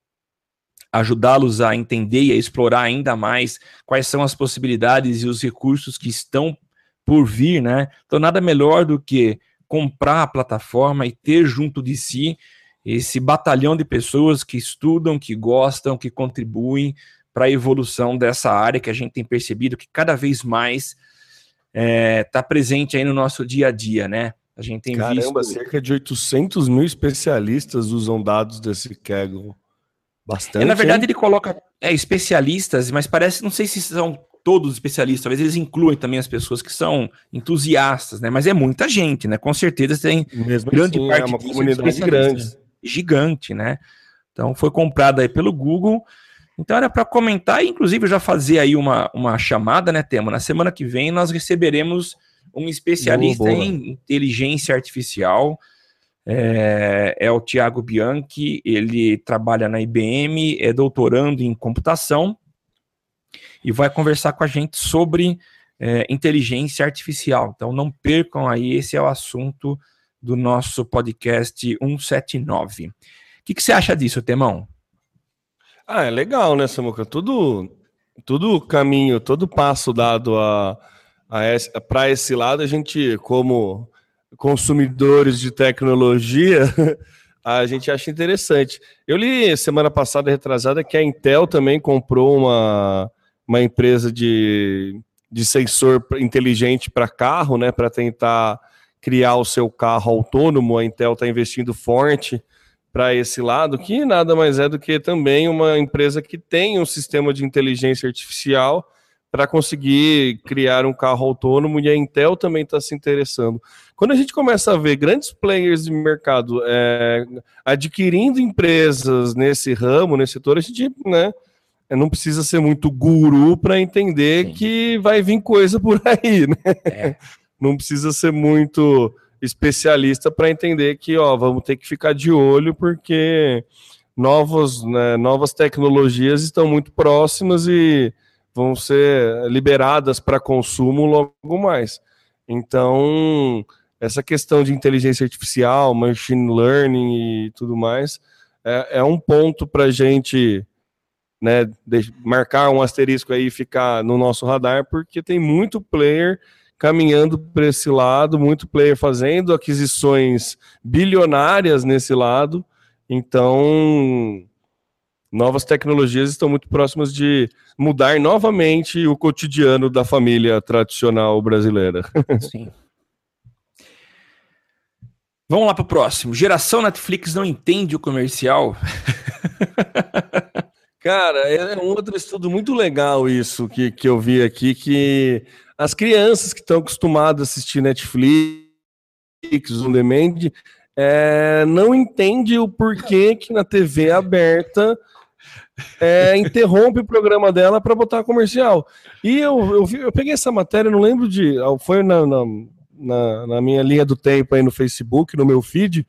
ajudá-los a entender e a explorar ainda mais quais são as possibilidades e os recursos que estão por vir, né? Então, nada melhor do que comprar a plataforma e ter junto de si esse batalhão de pessoas que estudam, que gostam, que contribuem para a evolução dessa área que a gente tem percebido que cada vez mais está é, tá presente aí no nosso dia a dia, né? A gente tem Caramba, visto... cerca de 800 mil especialistas usam dados desse Kaggle. Bastante. É, na verdade, hein? ele coloca é, especialistas, mas parece, não sei se são todos os especialistas, talvez eles incluem também as pessoas que são entusiastas, né? Mas é muita gente, né? Com certeza tem Mesmo grande assim, parte é uma comunidade grande, gigante, né? Então foi comprada aí pelo Google. Então era para comentar e inclusive já fazer aí uma, uma chamada, né, Tema? Na semana que vem nós receberemos um especialista boa, boa. em inteligência artificial. É, é o Tiago Bianchi, ele trabalha na IBM, é doutorando em computação e vai conversar com a gente sobre é, inteligência artificial. Então não percam aí, esse é o assunto do nosso podcast 179. O que, que você acha disso, Temão? Ah, é legal, né, Samuca? Tudo, tudo caminho, todo passo dado a, a para esse lado, a gente, como consumidores de tecnologia, [LAUGHS] a gente acha interessante. Eu li semana passada, retrasada, que a Intel também comprou uma, uma empresa de, de sensor inteligente para carro, né, para tentar criar o seu carro autônomo. A Intel está investindo forte para esse lado, que nada mais é do que também uma empresa que tem um sistema de inteligência artificial para conseguir criar um carro autônomo e a Intel também está se interessando. Quando a gente começa a ver grandes players de mercado é, adquirindo empresas nesse ramo, nesse setor, a gente né, não precisa ser muito guru para entender Sim. que vai vir coisa por [LAUGHS] aí. Né? É. Não precisa ser muito especialista para entender que, ó, vamos ter que ficar de olho porque novos, né, novas tecnologias estão muito próximas e vão ser liberadas para consumo logo mais. Então, essa questão de inteligência artificial, machine learning e tudo mais, é, é um ponto para a gente né, marcar um asterisco aí e ficar no nosso radar, porque tem muito player caminhando para esse lado, muito player fazendo aquisições bilionárias nesse lado. Então, novas tecnologias estão muito próximas de mudar novamente o cotidiano da família tradicional brasileira. [LAUGHS] Sim. Vamos lá para o próximo. Geração Netflix não entende o comercial. [LAUGHS] Cara, é um outro estudo muito legal isso que, que eu vi aqui, que as crianças que estão acostumadas a assistir Netflix, on demand, é, não entende o porquê que na TV aberta é, interrompe o programa dela para botar comercial. E eu, eu, eu, peguei essa matéria, não lembro de. Foi na, na, na minha linha do tempo aí no Facebook, no meu feed,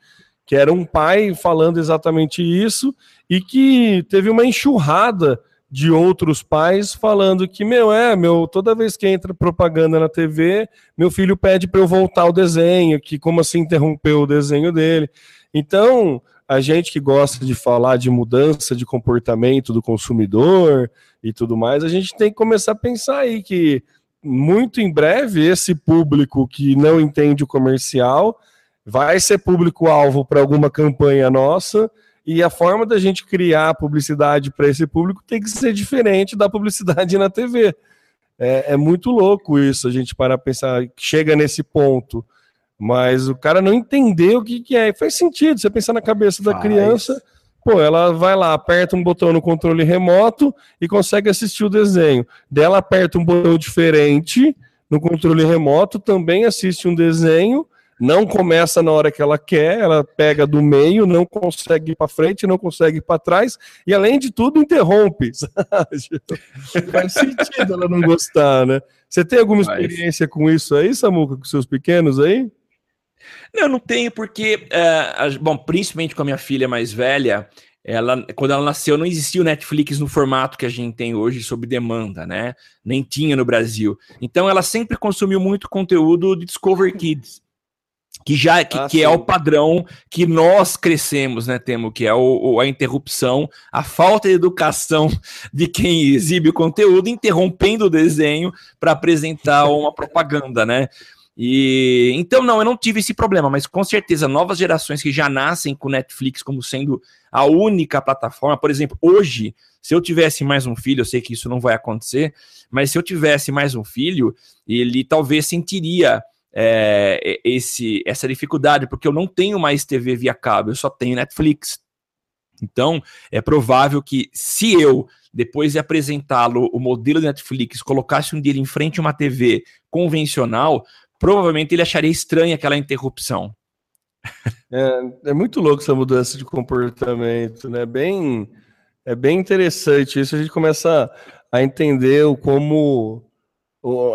que era um pai falando exatamente isso e que teve uma enxurrada de outros pais falando que, meu, é, meu, toda vez que entra propaganda na TV, meu filho pede para eu voltar ao desenho, que como assim interrompeu o desenho dele. Então, a gente que gosta de falar de mudança de comportamento do consumidor e tudo mais, a gente tem que começar a pensar aí que muito em breve esse público que não entende o comercial vai ser público-alvo para alguma campanha nossa e a forma da gente criar publicidade para esse público tem que ser diferente da publicidade na TV. É, é muito louco isso, a gente para pensar, chega nesse ponto. Mas o cara não entendeu o que, que é. E faz sentido, você pensar na cabeça da Faz. criança, pô, ela vai lá, aperta um botão no controle remoto e consegue assistir o desenho. Dela aperta um botão diferente no controle remoto, também assiste um desenho não começa na hora que ela quer, ela pega do meio, não consegue ir para frente, não consegue ir para trás e além de tudo interrompe. [LAUGHS] Faz sentido ela não gostar, né? Você tem alguma experiência com isso aí, Samuca, com seus pequenos aí? Não, não tenho porque, é, bom, principalmente com a minha filha mais velha, ela, quando ela nasceu, não existia o Netflix no formato que a gente tem hoje, sob demanda, né? Nem tinha no Brasil. Então, ela sempre consumiu muito conteúdo de Discover Kids que já que, ah, que é o padrão que nós crescemos, né, Temo, que é o, o, a interrupção, a falta de educação de quem exibe o conteúdo, interrompendo o desenho para apresentar uma propaganda, né? E então não, eu não tive esse problema, mas com certeza novas gerações que já nascem com Netflix como sendo a única plataforma, por exemplo, hoje, se eu tivesse mais um filho, eu sei que isso não vai acontecer, mas se eu tivesse mais um filho, ele talvez sentiria é, esse, essa dificuldade, porque eu não tenho mais TV via cabo, eu só tenho Netflix. Então, é provável que se eu, depois de apresentá-lo o modelo de Netflix, colocasse um dia em frente a uma TV convencional, provavelmente ele acharia estranha aquela interrupção. É, é muito louco essa mudança de comportamento, né? Bem, é bem interessante isso. A gente começa a entender o como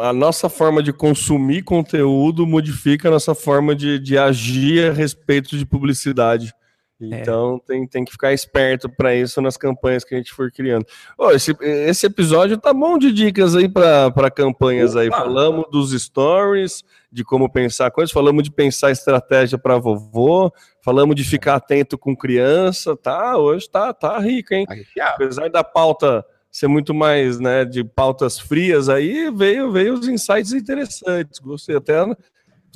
a nossa forma de consumir conteúdo modifica a nossa forma de, de agir a respeito de publicidade. Então é. tem, tem que ficar esperto para isso nas campanhas que a gente for criando. Oh, esse, esse episódio tá bom de dicas aí para campanhas Opa. aí. Falamos dos stories, de como pensar coisas, falamos de pensar estratégia para vovô, falamos de ficar atento com criança, tá? Hoje tá, tá rico, hein? Apesar da pauta ser muito mais, né, de pautas frias aí, veio, veio os insights interessantes. Gostei até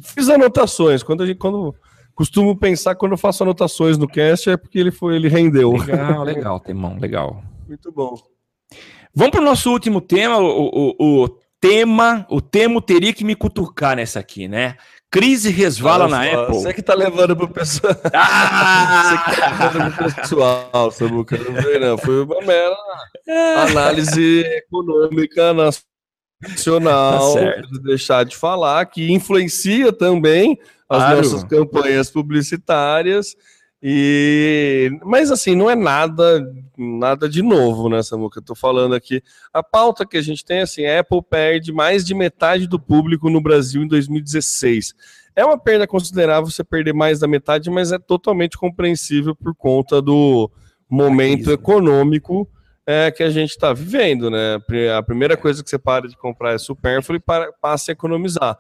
fiz anotações quando a gente quando costumo pensar quando eu faço anotações no cast é porque ele foi, ele rendeu. Legal, [LAUGHS] legal, Temão, legal. Muito bom. Vamos para o nosso último tema, o, o, o, tema, o tema teria que me cutucar nessa aqui, né? Crise resvala na Apple. Você que tá levando pro pessoal. [LAUGHS] Ah! Você que tá levando pro pessoal, Samuca. Não veio, não. Foi uma mera análise econômica nacional. Tá deixar de falar, que influencia também as claro. nossas campanhas publicitárias. E mas assim, não é nada nada de novo, né, Samuca? Eu tô falando aqui. A pauta que a gente tem assim, a Apple perde mais de metade do público no Brasil em 2016. É uma perda considerável você perder mais da metade, mas é totalmente compreensível por conta do momento econômico é, que a gente está vivendo, né? A primeira coisa que você para de comprar é supérfluo e passa a economizar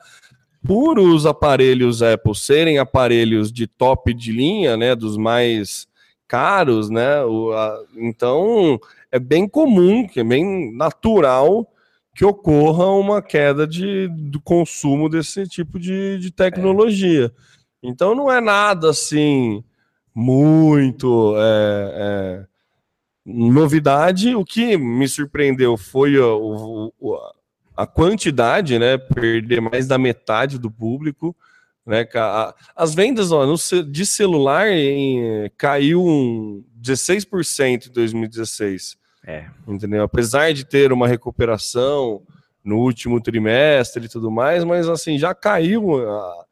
por os aparelhos Apple serem aparelhos de top de linha, né, dos mais caros, né, o, a, então é bem comum, que é bem natural que ocorra uma queda de, do consumo desse tipo de, de tecnologia. É. Então não é nada assim muito é, é, novidade. O que me surpreendeu foi o, o, a quantidade, né? Perder mais da metade do público. Né, as vendas ó, no, de celular em, caiu um 16% em 2016. É. Entendeu? Apesar de ter uma recuperação no último trimestre e tudo mais, mas assim, já caiu. A,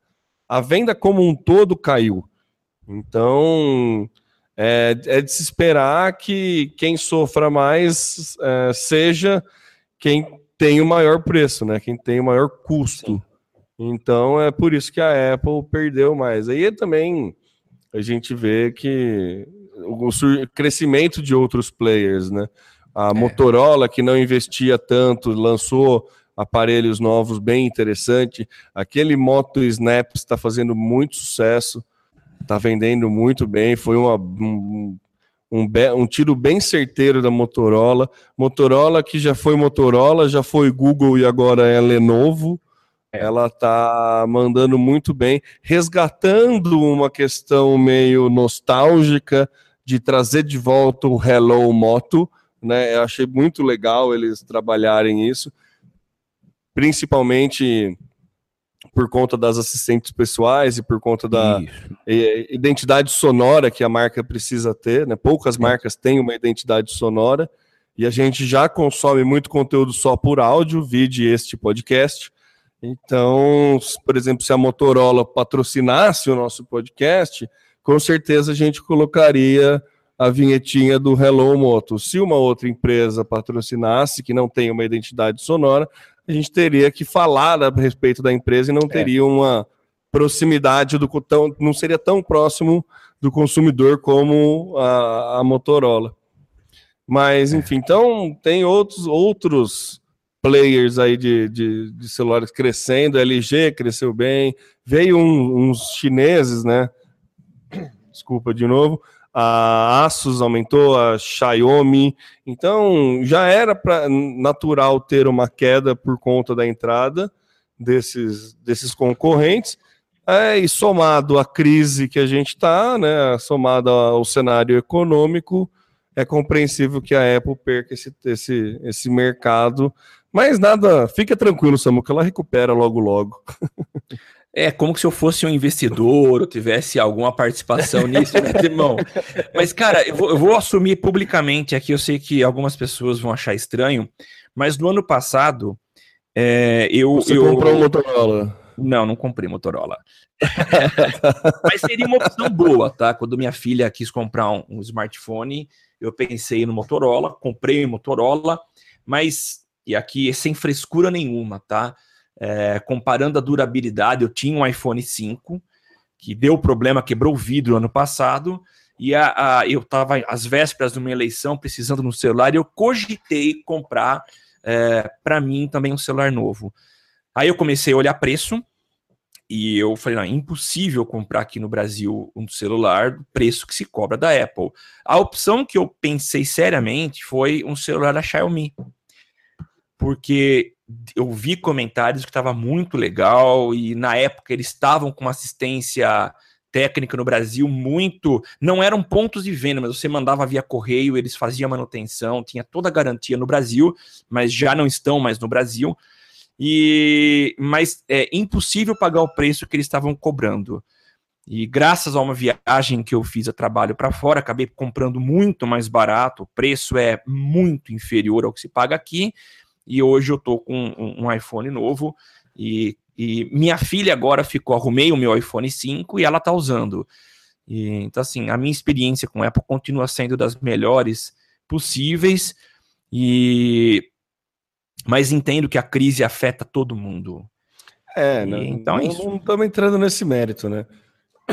a venda como um todo caiu. Então, é, é, de se esperar que quem sofra mais é, seja quem tem o maior preço, né? Quem tem o maior custo. Sim. Então é por isso que a Apple perdeu mais. Aí também a gente vê que o crescimento de outros players, né? A é. Motorola, que não investia tanto, lançou aparelhos novos bem interessante. Aquele Moto Snap está fazendo muito sucesso, está vendendo muito bem. Foi uma, um, um, um tiro bem certeiro da Motorola. Motorola que já foi Motorola, já foi Google e agora é Lenovo. É. Ela tá mandando muito bem, resgatando uma questão meio nostálgica de trazer de volta o Hello Moto, né? Eu achei muito legal eles trabalharem isso, principalmente por conta das assistentes pessoais e por conta da identidade sonora que a marca precisa ter, né? Poucas marcas têm uma identidade sonora e a gente já consome muito conteúdo só por áudio, vide este podcast. Então, por exemplo, se a Motorola patrocinasse o nosso podcast, com certeza a gente colocaria a vinhetinha do Hello Moto. Se uma outra empresa patrocinasse, que não tem uma identidade sonora, a gente teria que falar a respeito da empresa e não é. teria é. uma proximidade do tão, não seria tão próximo do consumidor como a, a Motorola. Mas, é. enfim, então tem outros outros players aí de, de, de celulares crescendo, LG cresceu bem, veio um, uns chineses, né? Desculpa de novo, a Asus aumentou, a Xiaomi. Então já era pra, natural ter uma queda por conta da entrada desses, desses concorrentes. É, e somado à crise que a gente está, né, somado ao cenário econômico, é compreensível que a Apple perca esse, esse, esse mercado. Mas nada, fica tranquilo, Samu, que ela recupera logo logo. [LAUGHS] É como se eu fosse um investidor ou tivesse alguma participação nisso, né, [LAUGHS] irmão? Mas, cara, eu vou, eu vou, assumir publicamente aqui. Eu sei que algumas pessoas vão achar estranho, mas no ano passado, é, eu. Você eu... comprou um Motorola? Não, não comprei Motorola. [LAUGHS] mas seria uma opção boa, tá? Quando minha filha quis comprar um, um smartphone, eu pensei no Motorola, comprei o Motorola, mas. E aqui sem frescura nenhuma, tá? É, comparando a durabilidade, eu tinha um iPhone 5 que deu problema, quebrou o vidro ano passado, e a, a eu estava às vésperas de uma eleição precisando de um celular e eu cogitei comprar é, para mim também um celular novo. Aí eu comecei a olhar preço e eu falei, não, é impossível comprar aqui no Brasil um celular do preço que se cobra da Apple. A opção que eu pensei seriamente foi um celular da Xiaomi. Porque eu vi comentários que estava muito legal e na época eles estavam com uma assistência técnica no Brasil muito. Não eram pontos de venda, mas você mandava via correio, eles faziam manutenção, tinha toda a garantia no Brasil, mas já não estão mais no Brasil. E mas é impossível pagar o preço que eles estavam cobrando. E graças a uma viagem que eu fiz a trabalho para fora, acabei comprando muito mais barato. O preço é muito inferior ao que se paga aqui. E hoje eu tô com um, um iPhone novo e e minha filha agora ficou, arrumei o meu iPhone 5 e ela tá usando. E, então, assim, a minha experiência com Apple continua sendo das melhores possíveis. E mas entendo que a crise afeta todo mundo. É, não, então é não estamos entrando nesse mérito, né?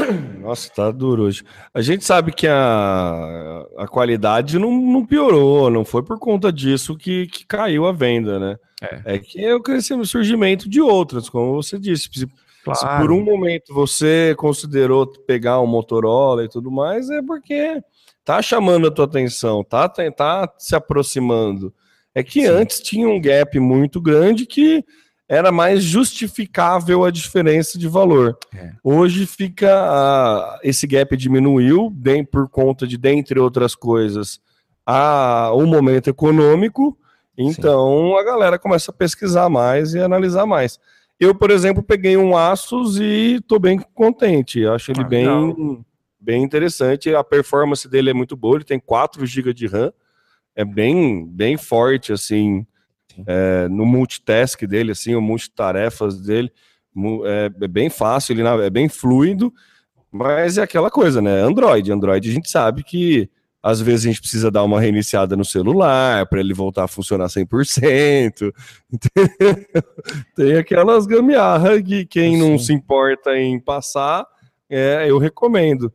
[CLEARS THROAT] Nossa, tá duro hoje. A gente sabe que a, a qualidade não, não piorou, não foi por conta disso que, que caiu a venda, né? É, é que é o crescimento, surgimento de outras, como você disse. Se, claro. se, por um momento você considerou pegar um Motorola e tudo mais, é porque tá chamando a tua atenção, tá, tá, tá se aproximando. É que Sim. antes tinha um gap muito grande que era mais justificável a diferença de valor. É. Hoje fica a, esse gap diminuiu bem por conta de, dentre outras coisas, a um momento econômico. Então Sim. a galera começa a pesquisar mais e analisar mais. Eu, por exemplo, peguei um Asus e estou bem contente. Acho ele ah, bem, bem interessante. A performance dele é muito boa. Ele tem 4 GB de RAM. É bem, bem forte, assim é, no multitask dele, assim, o multitarefas dele, é, é bem fácil, ele é bem fluido, mas é aquela coisa, né? Android, Android a gente sabe que às vezes a gente precisa dar uma reiniciada no celular para ele voltar a funcionar 100%. [LAUGHS] Tem aquelas gambiarras que quem não se importa em passar, é, eu recomendo.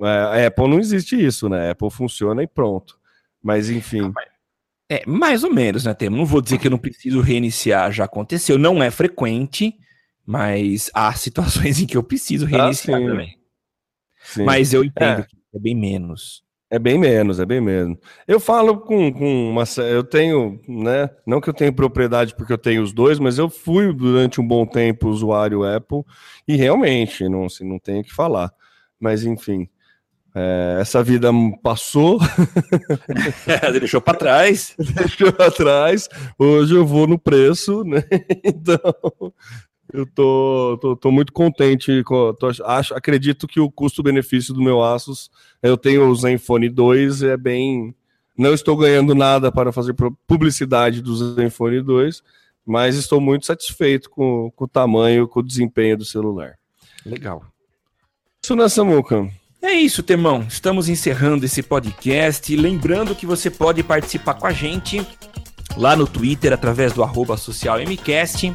É, a Apple não existe isso, né? A Apple funciona e pronto. Mas enfim. É, mais ou menos, né, Temo? Não vou dizer que eu não preciso reiniciar, já aconteceu. Não é frequente, mas há [LAUGHS] situações em que eu preciso ah, reiniciar ah, sim. também. Sim. Mas eu entendo é. que é bem menos. É bem menos, é bem menos. Eu falo com, com uma. Eu tenho, né? Não que eu tenha propriedade porque eu tenho os dois, mas eu fui durante um bom tempo usuário Apple e realmente não, assim, não tenho o que falar. Mas enfim. É, essa vida passou. [LAUGHS] Deixou para trás. [LAUGHS] Deixou para trás. Hoje eu vou no preço, né? [LAUGHS] Então, eu tô, tô, tô muito contente. Com, tô, acho, acredito que o custo-benefício do meu Asus, eu tenho o Zenfone 2, é bem. Não estou ganhando nada para fazer publicidade do Zenfone 2, mas estou muito satisfeito com, com o tamanho, com o desempenho do celular. Legal. Isso nessa muca. É isso, Temão. Estamos encerrando esse podcast. Lembrando que você pode participar com a gente lá no Twitter através do arroba socialmcast.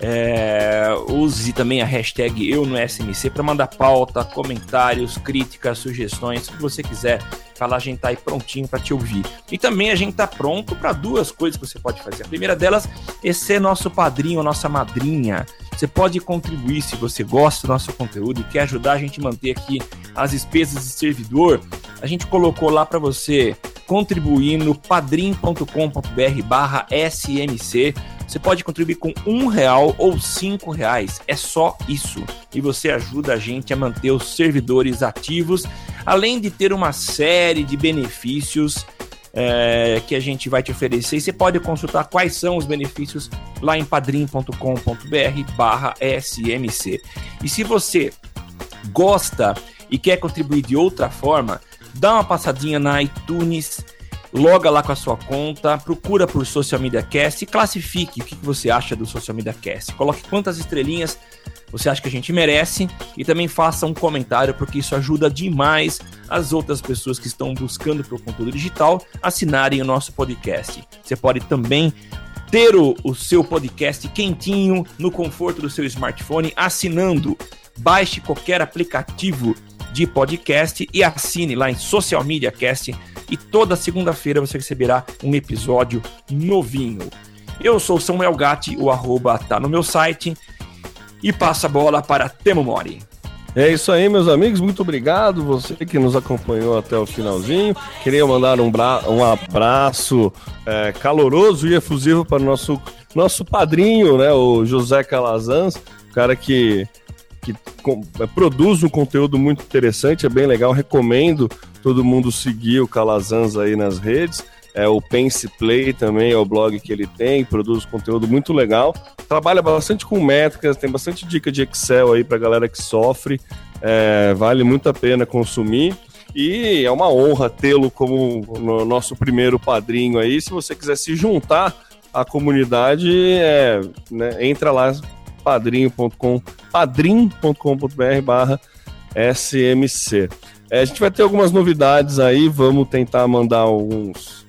É, use também a hashtag eu no SMC para mandar pauta, comentários, críticas, sugestões, o que você quiser falar, a gente tá aí prontinho para te ouvir. E também a gente tá pronto para duas coisas que você pode fazer. A primeira delas é ser nosso padrinho nossa madrinha. Você pode contribuir se você gosta do nosso conteúdo e quer ajudar a gente a manter aqui as despesas de servidor. A gente colocou lá para você contribuir no padrim.com.br barra SMC. Você pode contribuir com um real ou cinco reais. É só isso. E você ajuda a gente a manter os servidores ativos, além de ter uma série de benefícios é, que a gente vai te oferecer. E você pode consultar quais são os benefícios lá em padrim.com.br barra SMC. E se você gosta e quer contribuir de outra forma, dá uma passadinha na iTunes, loga lá com a sua conta, procura por Social Media Cast e classifique o que você acha do Social Media Cast. Coloque quantas estrelinhas você acha que a gente merece e também faça um comentário, porque isso ajuda demais as outras pessoas que estão buscando pelo conteúdo digital assinarem o nosso podcast. Você pode também ter o, o seu podcast quentinho no conforto do seu smartphone assinando. Baixe qualquer aplicativo de podcast e assine lá em Social Media Cast e toda segunda-feira você receberá um episódio novinho. Eu sou Samuel Gatti, o arroba tá no meu site e passa a bola para Temo Mori. É isso aí, meus amigos. Muito obrigado. Você que nos acompanhou até o finalzinho. Queria mandar um, um abraço é, caloroso e efusivo para o nosso, nosso padrinho, né, o José Calazans, cara que, que com, é, produz um conteúdo muito interessante, é bem legal. Recomendo todo mundo seguir o Calazans aí nas redes. É, o Pense Play também é o blog que ele tem, produz conteúdo muito legal. Trabalha bastante com métricas, tem bastante dica de Excel aí para galera que sofre. É, vale muito a pena consumir. E é uma honra tê-lo como no nosso primeiro padrinho aí. Se você quiser se juntar à comunidade, é, né, entra lá padrinho.com padrim.com.br barra SMC. É, a gente vai ter algumas novidades aí, vamos tentar mandar alguns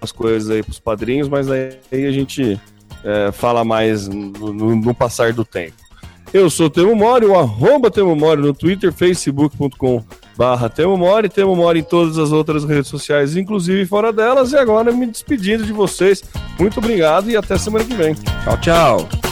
as coisas aí para os padrinhos, mas aí a gente é, fala mais no, no, no, passar do tempo. Eu sou Temo Mori, o arroba Temo Mori no Twitter, facebook.com barra Temo Mori, Temo Mori em todas as outras redes sociais, inclusive fora delas, e agora me despedindo de vocês. Muito obrigado e até semana que vem. Tchau, tchau.